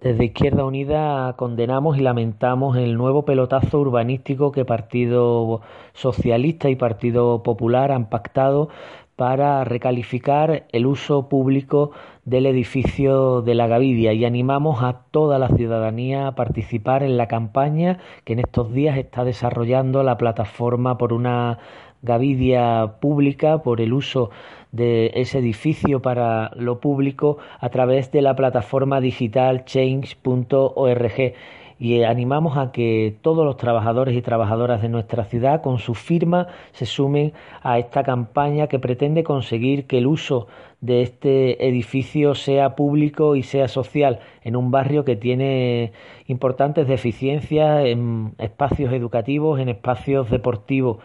Desde Izquierda Unida condenamos y lamentamos el nuevo pelotazo urbanístico que Partido Socialista y Partido Popular han pactado para recalificar el uso público del edificio de la Gavidia. Y animamos a toda la ciudadanía a participar en la campaña que en estos días está desarrollando la plataforma por una Gavidia pública, por el uso de ese edificio para lo público a través de la plataforma digital change.org y animamos a que todos los trabajadores y trabajadoras de nuestra ciudad con su firma se sumen a esta campaña que pretende conseguir que el uso de este edificio sea público y sea social en un barrio que tiene importantes deficiencias en espacios educativos, en espacios deportivos.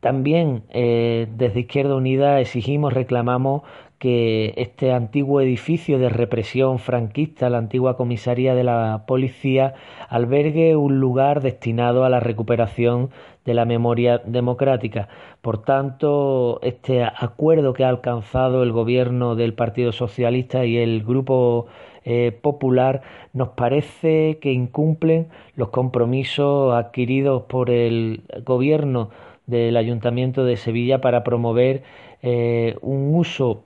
También eh, desde Izquierda Unida exigimos, reclamamos que este antiguo edificio de represión franquista, la antigua comisaría de la policía, albergue un lugar destinado a la recuperación de la memoria democrática. Por tanto, este acuerdo que ha alcanzado el gobierno del Partido Socialista y el Grupo eh, Popular nos parece que incumplen los compromisos adquiridos por el gobierno del Ayuntamiento de Sevilla para promover eh, un uso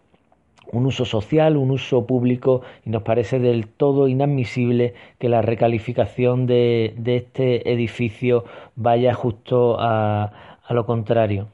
un uso social, un uso público y nos parece del todo inadmisible que la recalificación de, de este edificio vaya justo a, a lo contrario.